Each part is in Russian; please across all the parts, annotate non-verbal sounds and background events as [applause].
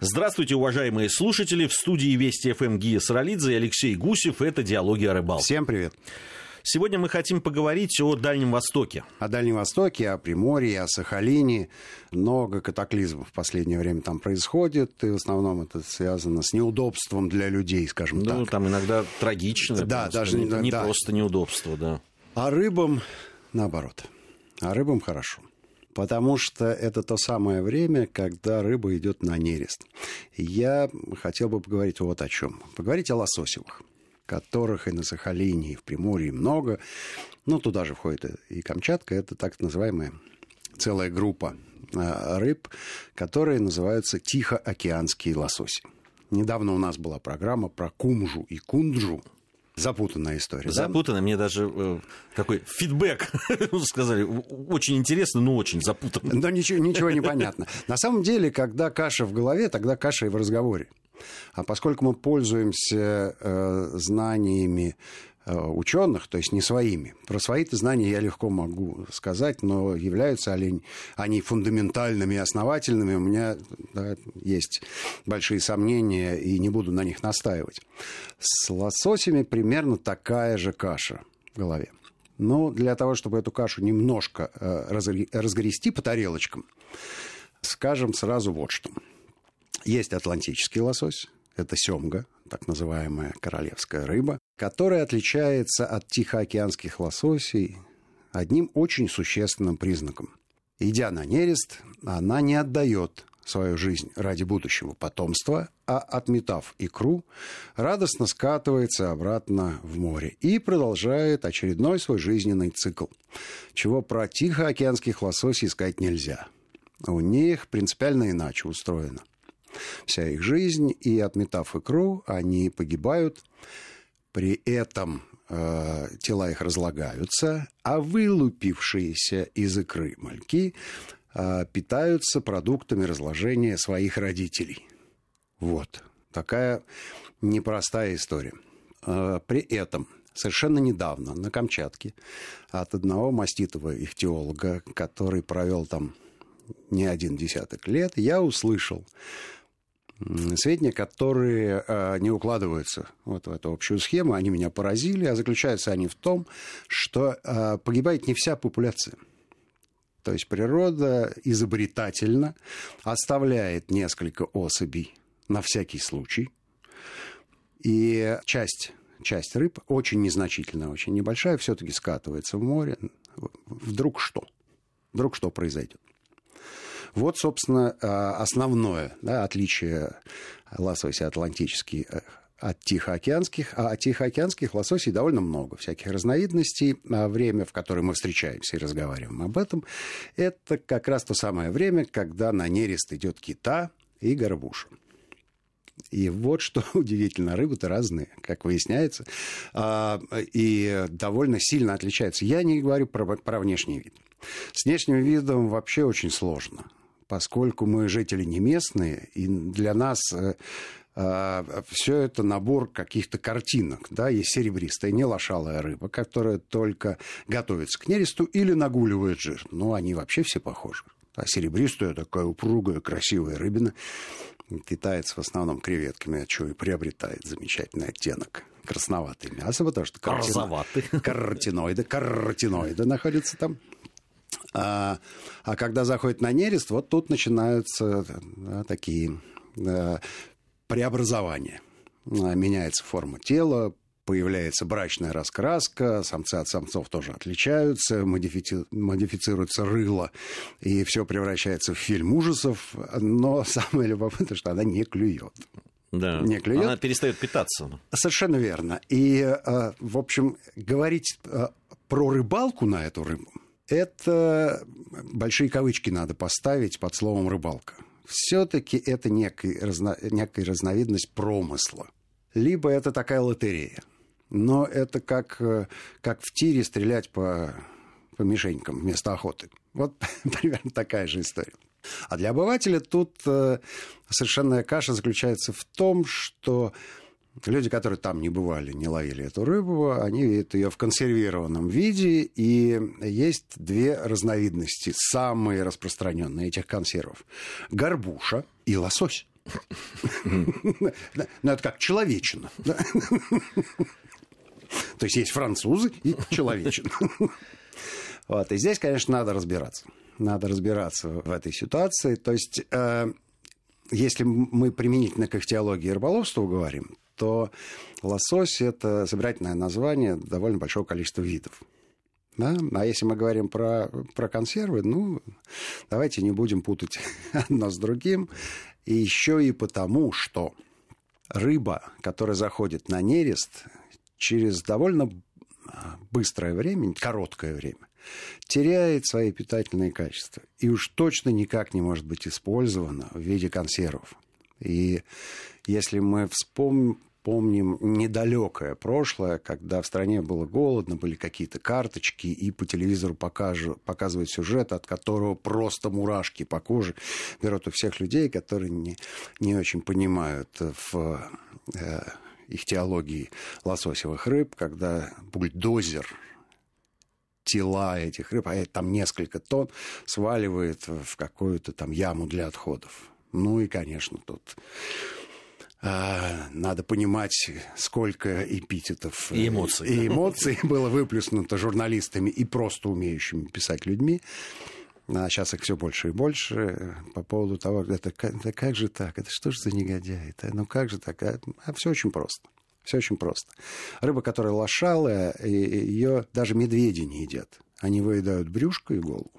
Здравствуйте, уважаемые слушатели. В студии Вести ФМ Гия Саралидзе и Алексей Гусев. Это «Диалоги о рыбалке». Всем привет. Сегодня мы хотим поговорить о Дальнем Востоке. О Дальнем Востоке, о Приморье, о Сахалине. Много катаклизмов в последнее время там происходит, и в основном это связано с неудобством для людей, скажем ну, так. Ну, там иногда трагично. Да, даже не, не да. просто неудобство, да. А рыбам наоборот. А рыбам хорошо потому что это то самое время, когда рыба идет на нерест. Я хотел бы поговорить вот о чем. Поговорить о лососевых, которых и на Сахалине, и в Приморье много. Ну, туда же входит и Камчатка. Это так называемая целая группа а, рыб, которые называются тихоокеанские лососи. Недавно у нас была программа про кумжу и кунджу, Запутанная история. Запутанная. Да? Мне даже э, такой фидбэк [laughs] сказали. Очень интересно, но очень запутанно. Но ничего, ничего не [laughs] понятно. На самом деле, когда каша в голове, тогда каша и в разговоре. А поскольку мы пользуемся э, знаниями ученых, то есть не своими. Про свои-то знания я легко могу сказать, но являются ли они фундаментальными и основательными, у меня да, есть большие сомнения, и не буду на них настаивать. С лососями примерно такая же каша в голове. Но для того, чтобы эту кашу немножко э, разгрести по тарелочкам, скажем сразу вот что. Есть атлантический лосось, это семга, так называемая королевская рыба, которая отличается от тихоокеанских лососей одним очень существенным признаком. Идя на нерест, она не отдает свою жизнь ради будущего потомства, а отметав икру, радостно скатывается обратно в море и продолжает очередной свой жизненный цикл, чего про тихоокеанских лососей сказать нельзя. У них принципиально иначе устроено вся их жизнь, и отметав икру, они погибают. При этом э, тела их разлагаются, а вылупившиеся из икры мальки э, питаются продуктами разложения своих родителей. Вот такая непростая история. Э, при этом совершенно недавно на Камчатке от одного маститого ихтиолога, который провел там не один десяток лет, я услышал сведения, которые э, не укладываются вот в эту общую схему, они меня поразили, а заключаются они в том, что э, погибает не вся популяция. То есть природа изобретательно оставляет несколько особей на всякий случай, и часть часть рыб, очень незначительная, очень небольшая, все-таки скатывается в море. Вдруг что? Вдруг что произойдет? Вот, собственно, а, основное да, отличие лосося атлантический э, от тихоокеанских, а от тихоокеанских лососей довольно много всяких разновидностей. А время, в которое мы встречаемся и разговариваем об этом, это как раз то самое время, когда на нерест идет кита и горбуша. И вот что [laughs] удивительно, рыбы-то разные, как выясняется, а, и довольно сильно отличаются. Я не говорю про, про внешний вид. С внешним видом вообще очень сложно поскольку мы жители не местные, и для нас э, э, все это набор каких-то картинок. Да? Есть серебристая, не лошалая рыба, которая только готовится к нересту или нагуливает жир. Но они вообще все похожи. А серебристая такая упругая, красивая рыбина питается в основном креветками, от чего и приобретает замечательный оттенок красноватое мясо, потому что каротино... каротиноиды, каротиноиды находятся там. А, а когда заходит на нерест, вот тут начинаются да, такие да, преобразования. А, меняется форма тела, появляется брачная раскраска, самцы от самцов тоже отличаются, модифици... модифицируется рыло, и все превращается в фильм ужасов, но [laughs] самое любопытное, что она не клюет. Да. Не клюет. Она перестает питаться. Совершенно верно. И, а, в общем, говорить про рыбалку на эту рыбу это большие кавычки надо поставить под словом рыбалка. Все-таки это некая, разно, некая разновидность промысла. Либо это такая лотерея. Но это как, как в тире стрелять по, по мишенькам вместо охоты. Вот [laughs] примерно такая же история. А для обывателя тут э, совершенная каша заключается в том, что Люди, которые там не бывали, не ловили эту рыбу, они видят ее в консервированном виде, и есть две разновидности, самые распространенные этих консервов. Горбуша и лосось. Ну, это как человечина. То есть есть французы и человечина. Вот. И здесь, конечно, надо разбираться. Надо разбираться в этой ситуации. То есть, э, если мы применительно к ихтиологии и рыболовству говорим, то лосось – это собирательное название довольно большого количества видов. Да? А если мы говорим про, про консервы, ну, давайте не будем путать [laughs] одно с другим. И еще и потому, что рыба, которая заходит на нерест, через довольно быстрое время, короткое время, теряет свои питательные качества. И уж точно никак не может быть использована в виде консервов. И если мы вспомним, помним недалекое прошлое, когда в стране было голодно, были какие-то карточки, и по телевизору покажу, показывают сюжет, от которого просто мурашки по коже берут у всех людей, которые не, не очень понимают в э, их теологии лососевых рыб, когда бульдозер тела этих рыб, а там несколько тонн, сваливает в какую-то там яму для отходов. Ну и, конечно, тут надо понимать, сколько эпитетов и эмоций, и эмоций [laughs] было выплеснуто журналистами и просто умеющими писать людьми. А сейчас их все больше и больше по поводу того, это, это как же так, это что же за негодяй, это, ну как же так, а, а все очень просто. Все очень просто. Рыба, которая лошалая, ее даже медведи не едят. Они выедают брюшко и голову.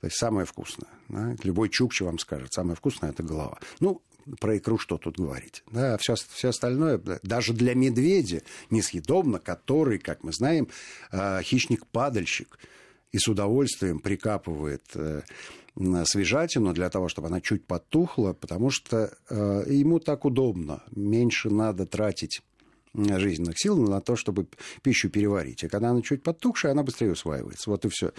То есть самое вкусное. Да? Любой чукчи вам скажет, самое вкусное – это голова. Ну, про икру что тут говорить. Да, все, все остальное, даже для медведя несъедобно, который, как мы знаем, э, хищник-падальщик и с удовольствием прикапывает э, свежатину для того, чтобы она чуть потухла, потому что э, ему так удобно. Меньше надо тратить жизненных сил на то, чтобы пищу переварить. И когда она чуть подтухшая, она быстрее усваивается. Вот и все.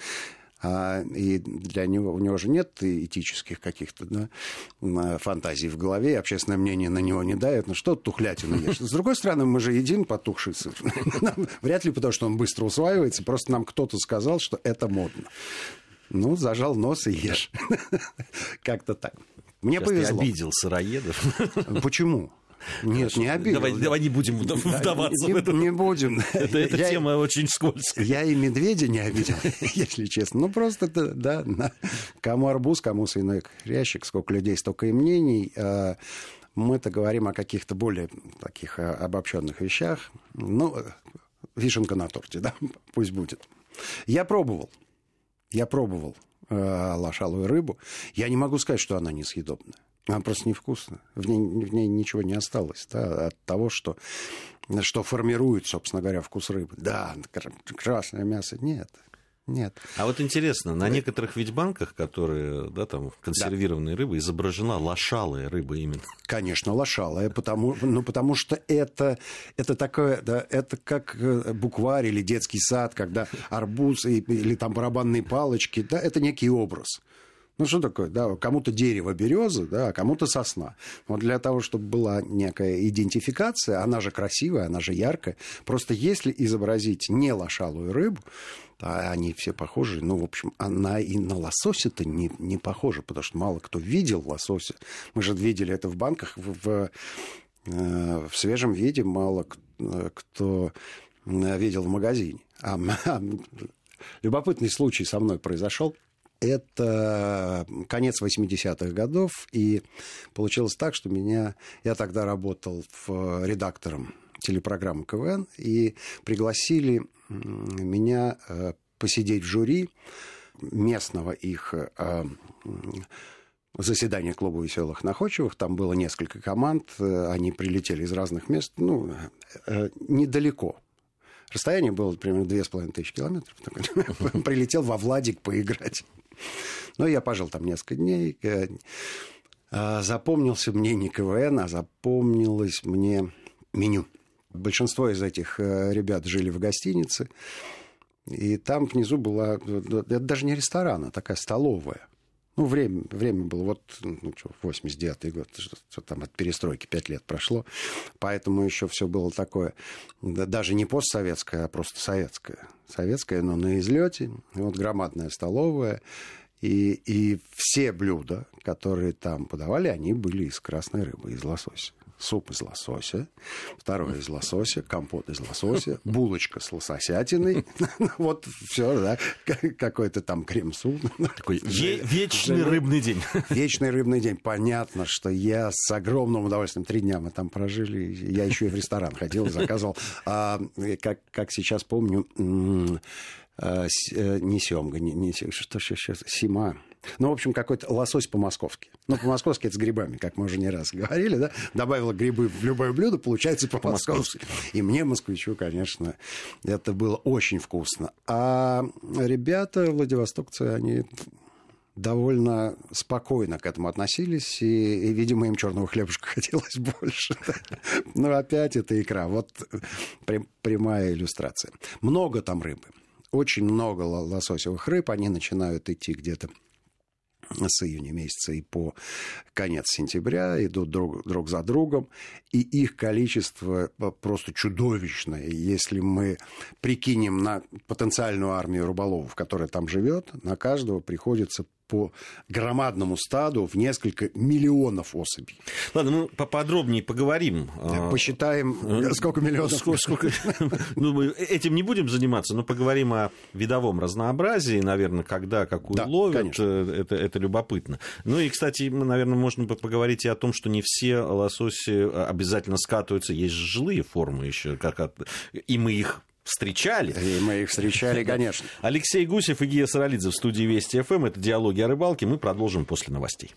А, и для него, у него же нет этических каких-то да, фантазий в голове, и общественное мнение на него не дает. Ну что тухлятину ешь? С другой стороны, мы же едим потухший сыр. [laughs] Вряд ли потому, что он быстро усваивается, просто нам кто-то сказал, что это модно. Ну, зажал нос и ешь. [laughs] Как-то так. Мне Сейчас повезло. Ты обидел сыроедов. Почему? Нет, не обидел. Давай, давай не будем вдаваться не, в это. Не будем. Это, эта я, тема очень скользкая. Я и медведя не обидел, [laughs] если честно. Ну, просто, да, да, кому арбуз, кому свиной хрящик, сколько людей, столько и мнений. А, мы-то говорим о каких-то более таких а, обобщенных вещах. Ну, вишенка на торте, да, [laughs] пусть будет. Я пробовал. Я пробовал э, лошалую рыбу. Я не могу сказать, что она несъедобная. Она просто невкусная. В ней, в ней ничего не осталось да, от того, что, что формирует, собственно говоря, вкус рыбы. Да, красное мясо. Нет. Нет. А вот интересно, на некоторых ведь банках, которые, да, там, консервированные да. рыбы, изображена лошалая рыба именно. Конечно, лошалая, потому, ну, потому что это, это такое, да, это как э, букварь или детский сад, когда арбуз или там барабанные палочки, да, это некий образ. Ну, что такое? Да, кому-то дерево береза, да, а кому-то сосна. Вот для того, чтобы была некая идентификация, она же красивая, она же яркая. Просто если изобразить не лошалую рыбу, а они все похожи. Ну, в общем, она и на лосося-то не, не похожа, потому что мало кто видел лосося. Мы же видели это в банках в, в, э, в свежем виде, мало кто видел в магазине. А, а любопытный случай со мной произошел это конец 80-х годов, и получилось так, что меня... Я тогда работал в, редактором телепрограммы КВН, и пригласили меня э, посидеть в жюри местного их э, заседания клуба веселых находчивых. Там было несколько команд, э, они прилетели из разных мест, ну, недалеко Расстояние было примерно две с половиной тысячи километров. [laughs] Прилетел во Владик поиграть. Но я пожил там несколько дней. Э, а, запомнился мне не КВН, а запомнилось мне меню. Большинство из этих э, ребят жили в гостинице. И там внизу была... Это даже не ресторан, а такая столовая. Ну, время, время было вот, ну, что, 89-й год, что там от перестройки 5 лет прошло, поэтому еще все было такое, да, даже не постсоветское, а просто советское. Советское, но на излете, вот громадная столовая, И, и все блюда, которые там подавали, они были из красной рыбы, из лосося суп из лосося, второй из лосося, компот из лосося, булочка с лососятиной, [laughs] вот все, да, какой-то там крем-суп. Такой вечный рыбный день. Вечный рыбный день. Понятно, что я с огромным удовольствием, три дня мы там прожили, я еще и в ресторан ходил, заказывал, а, как, как сейчас помню, а, э, не семга, не, не, что сейчас, сима, ну, в общем, какой-то лосось по-московски. Ну, по-московски это с грибами, как мы уже не раз говорили, да? Добавила грибы в любое блюдо, получается по-московски. И мне, москвичу, конечно, это было очень вкусно. А ребята, владивостокцы, они довольно спокойно к этому относились, и, и видимо, им черного хлебушка [laughs] хотелось больше. Но опять это икра. Вот прямая иллюстрация. Много там рыбы. Очень много лососевых рыб. Они начинают идти где-то с июня месяца и по конец сентября идут друг, друг за другом, и их количество просто чудовищное. Если мы прикинем на потенциальную армию рыболовов, которая там живет, на каждого приходится по громадному стаду в несколько миллионов особей. Ладно, мы поподробнее поговорим. Посчитаем, э, сколько миллионов. Сколько, сколько... ну, мы этим не будем заниматься, но поговорим о видовом разнообразии, наверное, когда какую да, ловят. Э, это, это любопытно. Ну и, кстати, наверное, можно поговорить и о том, что не все лососи обязательно скатываются. Есть жилые формы еще, как от... и мы их встречали. И мы их встречали, [laughs] конечно. Алексей Гусев и Гия Саралидзе в студии Вести ФМ. Это «Диалоги о рыбалке». Мы продолжим после новостей.